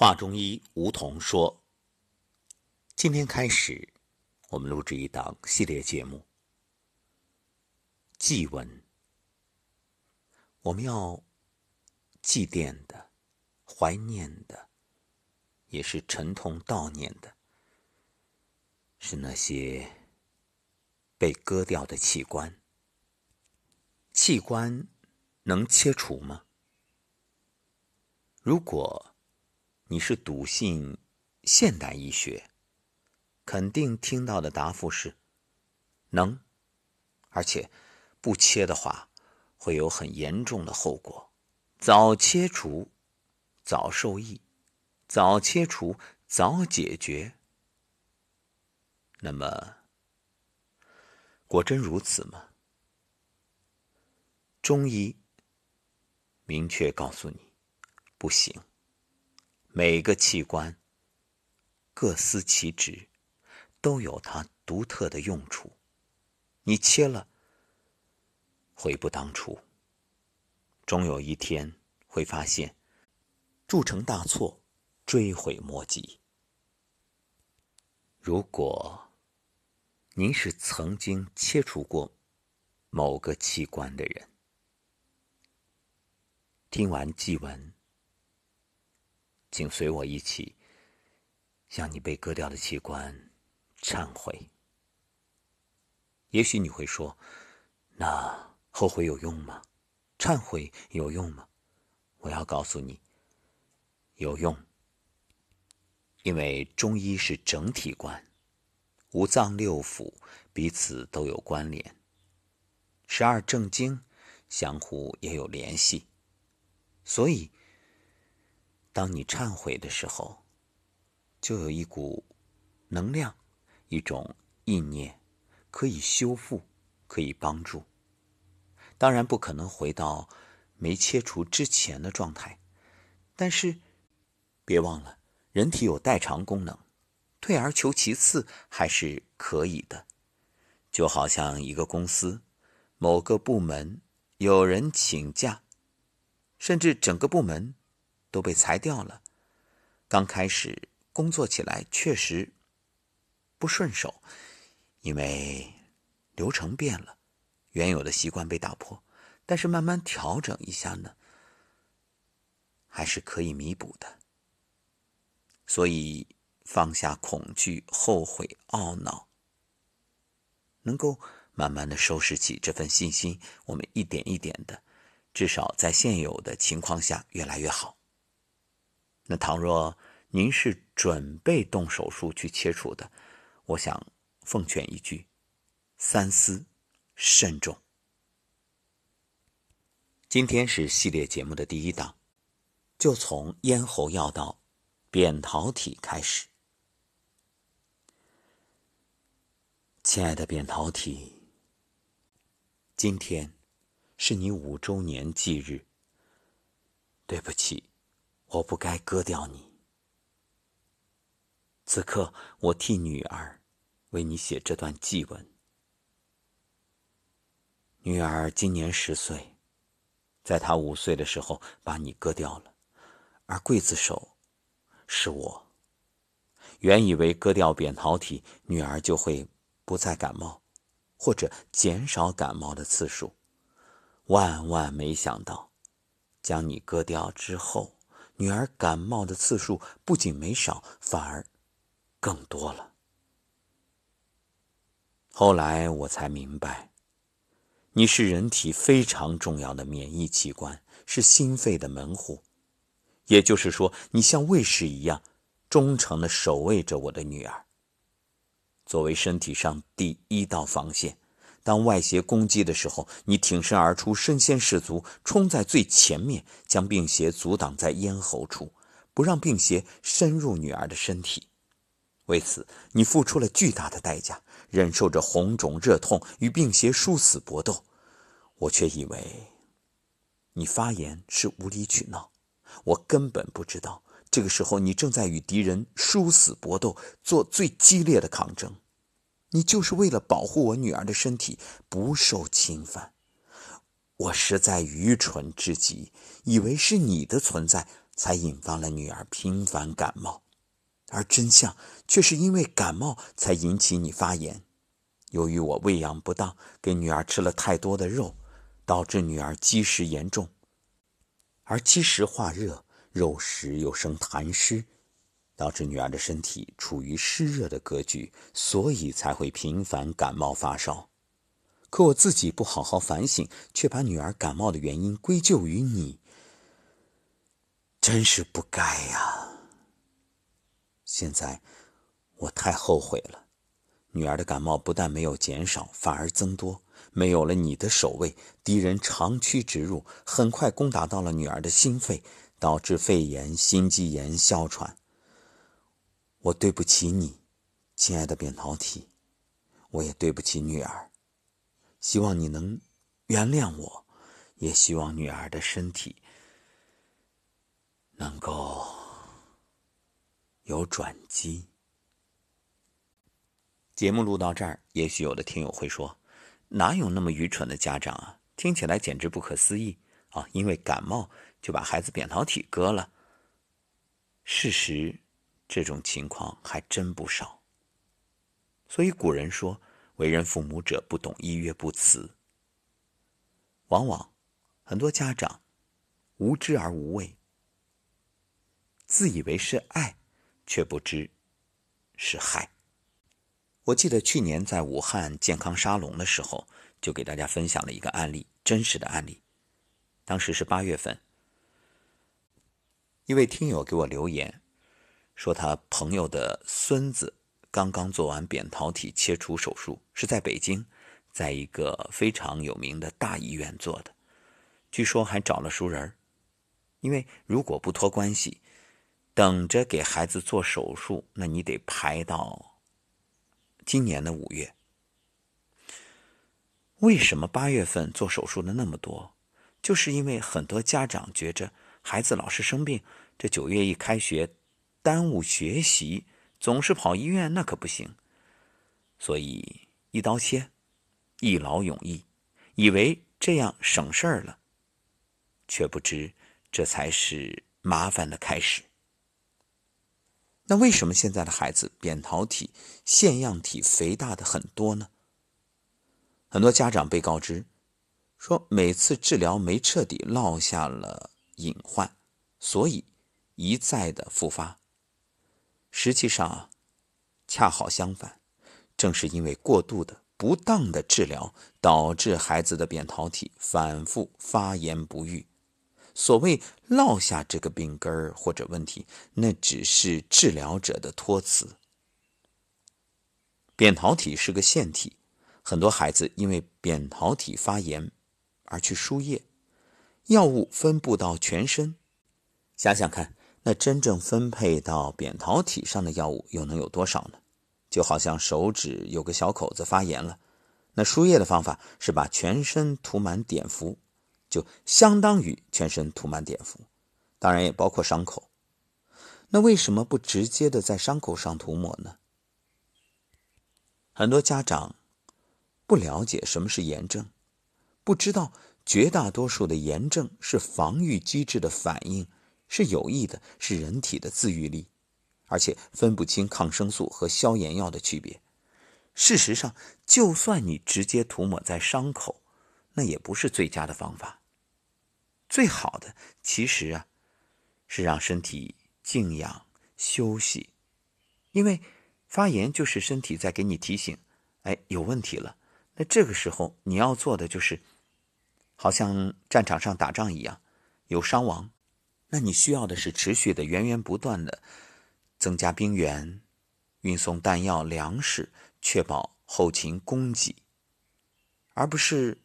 华中医吴桐说：“今天开始，我们录制一档系列节目——祭文。我们要祭奠的、怀念的，也是沉痛悼念的，是那些被割掉的器官。器官能切除吗？如果……”你是笃信现代医学，肯定听到的答复是能，而且不切的话会有很严重的后果。早切除，早受益；早切除，早解决。那么，果真如此吗？中医明确告诉你，不行。每个器官各司其职，都有它独特的用处。你切了，悔不当初。终有一天会发现铸成大错，追悔莫及。如果您是曾经切除过某个器官的人，听完祭文。请随我一起向你被割掉的器官忏悔。也许你会说：“那后悔有用吗？忏悔有用吗？”我要告诉你，有用。因为中医是整体观，五脏六腑彼此都有关联，十二正经相互也有联系，所以。当你忏悔的时候，就有一股能量，一种意念，可以修复，可以帮助。当然不可能回到没切除之前的状态，但是别忘了，人体有代偿功能，退而求其次还是可以的。就好像一个公司，某个部门有人请假，甚至整个部门。都被裁掉了。刚开始工作起来确实不顺手，因为流程变了，原有的习惯被打破。但是慢慢调整一下呢，还是可以弥补的。所以放下恐惧、后悔、懊恼，能够慢慢的收拾起这份信心，我们一点一点的，至少在现有的情况下越来越好。那倘若您是准备动手术去切除的，我想奉劝一句：三思，慎重。今天是系列节目的第一档，就从咽喉要道扁桃体开始。亲爱的扁桃体，今天是你五周年忌日。对不起。我不该割掉你。此刻，我替女儿为你写这段祭文。女儿今年十岁，在她五岁的时候把你割掉了，而刽子手是我。原以为割掉扁桃体，女儿就会不再感冒，或者减少感冒的次数，万万没想到，将你割掉之后。女儿感冒的次数不仅没少，反而更多了。后来我才明白，你是人体非常重要的免疫器官，是心肺的门户。也就是说，你像卫士一样，忠诚的守卫着我的女儿。作为身体上第一道防线。当外邪攻击的时候，你挺身而出，身先士卒，冲在最前面，将病邪阻挡在咽喉处，不让病邪深入女儿的身体。为此，你付出了巨大的代价，忍受着红肿热痛，与病邪殊死搏斗。我却以为你发言是无理取闹，我根本不知道，这个时候你正在与敌人殊死搏斗，做最激烈的抗争。你就是为了保护我女儿的身体不受侵犯，我实在愚蠢至极，以为是你的存在才引发了女儿频繁感冒，而真相却是因为感冒才引起你发炎。由于我喂养不当，给女儿吃了太多的肉，导致女儿积食严重，而积食化热，肉食又生痰湿，导致女儿的身体处于湿热的格局，所以才会频繁感冒发烧。可我自己不好好反省，却把女儿感冒的原因归咎于你，真是不该呀！现在我太后悔了。女儿的感冒不但没有减少，反而增多。没有了你的守卫，敌人长驱直入，很快攻打到了女儿的心肺，导致肺炎、心肌炎、哮喘。我对不起你，亲爱的扁桃体，我也对不起女儿。希望你能原谅我，也希望女儿的身体能够有转机。节目录到这儿，也许有的听友会说：“哪有那么愚蠢的家长啊？听起来简直不可思议啊！因为感冒就把孩子扁桃体割了。”事实，这种情况还真不少。所以古人说：“为人父母者，不懂一曰不慈。”往往很多家长无知而无畏，自以为是爱，却不知是害。我记得去年在武汉健康沙龙的时候，就给大家分享了一个案例，真实的案例。当时是八月份，一位听友给我留言，说他朋友的孙子刚刚做完扁桃体切除手术，是在北京，在一个非常有名的大医院做的，据说还找了熟人因为如果不托关系，等着给孩子做手术，那你得排到。今年的五月，为什么八月份做手术的那么多？就是因为很多家长觉着孩子老是生病，这九月一开学，耽误学习，总是跑医院，那可不行。所以一刀切，一劳永逸，以为这样省事儿了，却不知这才是麻烦的开始。那为什么现在的孩子扁桃体腺样体肥大的很多呢？很多家长被告知说，每次治疗没彻底，落下了隐患，所以一再的复发。实际上，恰好相反，正是因为过度的、不当的治疗，导致孩子的扁桃体反复发炎不愈。所谓落下这个病根儿或者问题，那只是治疗者的托词。扁桃体是个腺体，很多孩子因为扁桃体发炎而去输液，药物分布到全身。想想看，那真正分配到扁桃体上的药物又能有多少呢？就好像手指有个小口子发炎了，那输液的方法是把全身涂满碘伏。就相当于全身涂满碘伏，当然也包括伤口。那为什么不直接的在伤口上涂抹呢？很多家长不了解什么是炎症，不知道绝大多数的炎症是防御机制的反应，是有益的，是人体的自愈力，而且分不清抗生素和消炎药的区别。事实上，就算你直接涂抹在伤口，那也不是最佳的方法。最好的其实啊，是让身体静养休息，因为发炎就是身体在给你提醒，哎，有问题了。那这个时候你要做的就是，好像战场上打仗一样，有伤亡，那你需要的是持续的、源源不断的增加兵源，运送弹药、粮食，确保后勤供给，而不是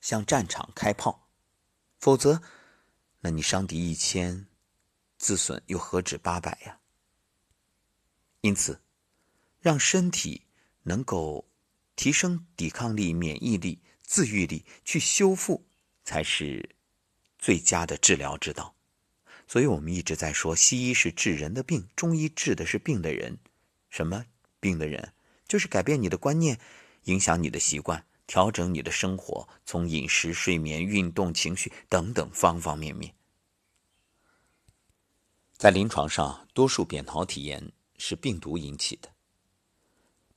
向战场开炮。否则，那你伤敌一千，自损又何止八百呀？因此，让身体能够提升抵抗力、免疫力、自愈力，去修复，才是最佳的治疗之道。所以我们一直在说，西医是治人的病，中医治的是病的人。什么病的人？就是改变你的观念，影响你的习惯。调整你的生活，从饮食、睡眠、运动、情绪等等方方面面。在临床上，多数扁桃体炎是病毒引起的。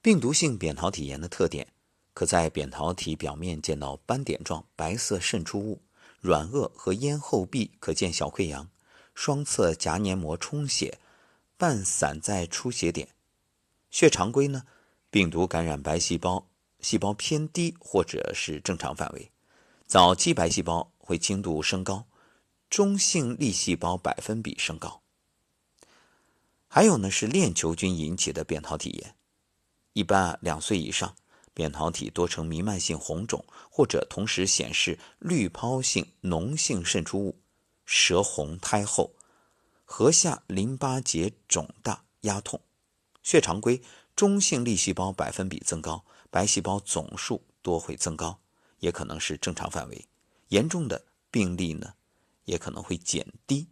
病毒性扁桃体炎的特点，可在扁桃体表面见到斑点状白色渗出物，软腭和咽后壁可见小溃疡，双侧颊黏膜充血，半散在出血点。血常规呢，病毒感染白细胞，细胞偏低或者是正常范围，早期白细胞会轻度升高，中性粒细胞百分比升高。还有呢，是链球菌引起的扁桃体炎，一般啊两岁以上，扁桃体多呈弥漫性红肿，或者同时显示滤泡性脓性渗出物，舌红苔厚，颌下淋巴结肿大压痛，血常规中性粒细胞百分比增高，白细胞总数多会增高，也可能是正常范围，严重的病例呢也可能会减低。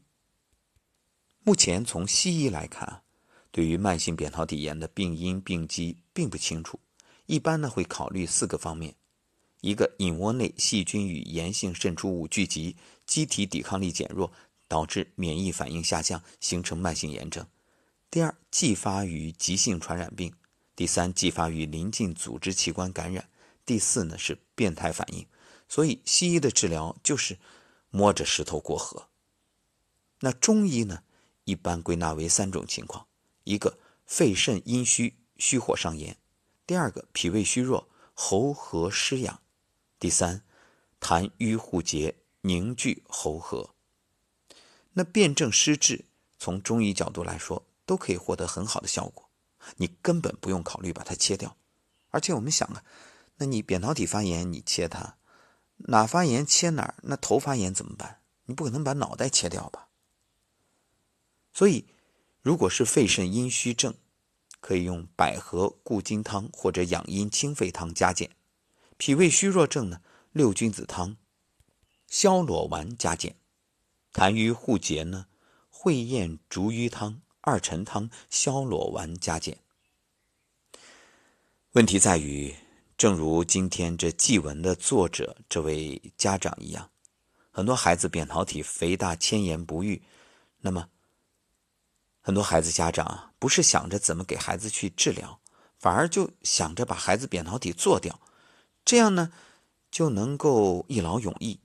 目前从西医来看，对于慢性扁桃体炎的病因病机并不清楚。一般呢会考虑四个方面：一个，隐窝内细菌与炎性渗出物聚集，机体抵抗力减弱，导致免疫反应下降，形成慢性炎症；第二，继发于急性传染病；第三，继发于临近组织器官感染；第四呢是变态反应。所以西医的治疗就是摸着石头过河。那中医呢？一般归纳为三种情况：一个肺肾阴虚，虚火上炎；第二个脾胃虚弱，喉核湿痒；第三痰瘀互结，凝聚喉核。那辨证施治，从中医角度来说，都可以获得很好的效果。你根本不用考虑把它切掉。而且我们想啊，那你扁桃体发炎，你切它，哪发炎切哪儿？那头发炎怎么办？你不可能把脑袋切掉吧？所以，如果是肺肾阴虚症，可以用百合固金汤或者养阴清肺汤加减；脾胃虚弱症呢，六君子汤、消裸丸加减；痰瘀互结呢，会厌逐瘀汤、二陈汤、消裸丸加减。问题在于，正如今天这祭文的作者这位家长一样，很多孩子扁桃体肥大迁延不愈，那么。很多孩子家长不是想着怎么给孩子去治疗，反而就想着把孩子扁桃体做掉，这样呢就能够一劳永逸。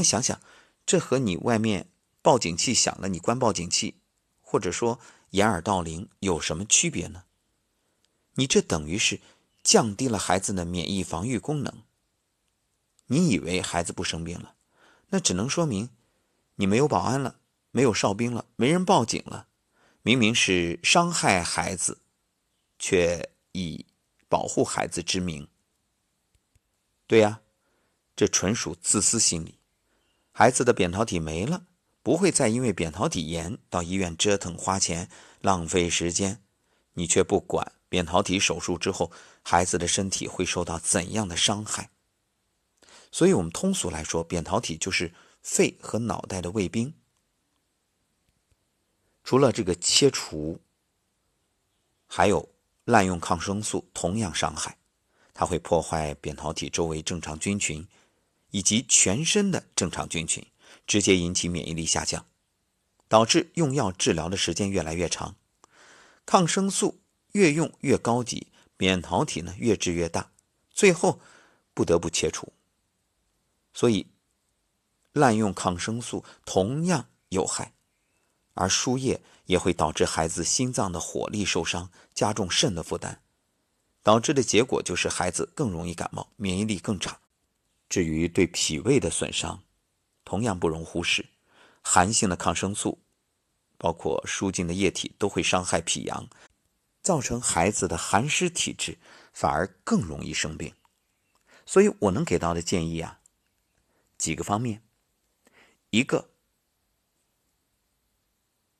那想想，这和你外面报警器响了你关报警器，或者说掩耳盗铃有什么区别呢？你这等于是降低了孩子的免疫防御功能。你以为孩子不生病了，那只能说明你没有保安了，没有哨兵了，没人报警了。明明是伤害孩子，却以保护孩子之名。对呀，这纯属自私心理。孩子的扁桃体没了，不会再因为扁桃体炎到医院折腾花钱浪费时间，你却不管扁桃体手术之后孩子的身体会受到怎样的伤害。所以，我们通俗来说，扁桃体就是肺和脑袋的卫兵。除了这个切除，还有滥用抗生素，同样伤害，它会破坏扁桃体周围正常菌群，以及全身的正常菌群，直接引起免疫力下降，导致用药治疗的时间越来越长。抗生素越用越高级，扁桃体呢越治越大，最后不得不切除。所以，滥用抗生素同样有害。而输液也会导致孩子心脏的火力受伤，加重肾的负担，导致的结果就是孩子更容易感冒，免疫力更差。至于对脾胃的损伤，同样不容忽视。寒性的抗生素，包括输进的液体，都会伤害脾阳，造成孩子的寒湿体质，反而更容易生病。所以我能给到的建议啊，几个方面，一个。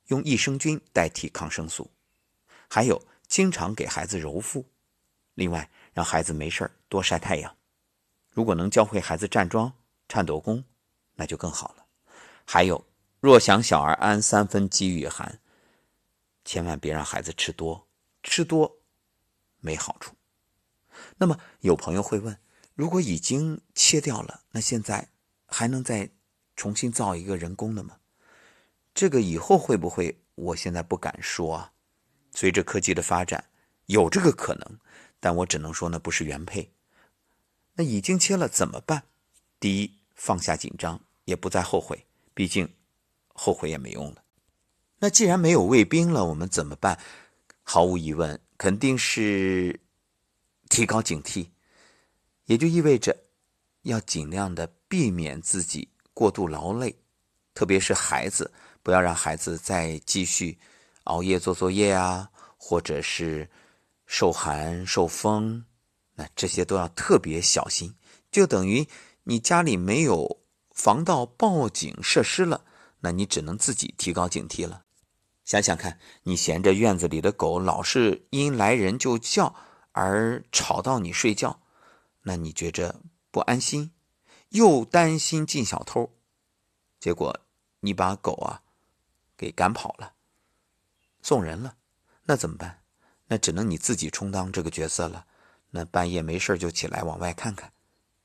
用益生菌代替抗生素，还有经常给孩子揉腹，另外让孩子没事多晒太阳。如果能教会孩子站桩、颤抖功，那就更好了。还有，若想小儿安，三分饥与寒，千万别让孩子吃多，吃多没好处。那么有朋友会问：如果已经切掉了，那现在还能再重新造一个人工的吗？这个以后会不会？我现在不敢说啊。随着科技的发展，有这个可能，但我只能说那不是原配。那已经切了怎么办？第一，放下紧张，也不再后悔，毕竟后悔也没用了。那既然没有卫兵了，我们怎么办？毫无疑问，肯定是提高警惕，也就意味着要尽量的避免自己过度劳累，特别是孩子，不要让孩子再继续熬夜做作业啊，或者是受寒受风，这些都要特别小心。就等于你家里没有防盗报警设施了，那你只能自己提高警惕了。想想看，你嫌着院子里的狗老是因来人就叫而吵到你睡觉，那你觉着不安心，又担心进小偷，结果你把狗啊给赶跑了，送人了，那怎么办？那只能你自己充当这个角色了。那半夜没事就起来往外看看，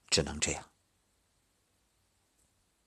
只能这样。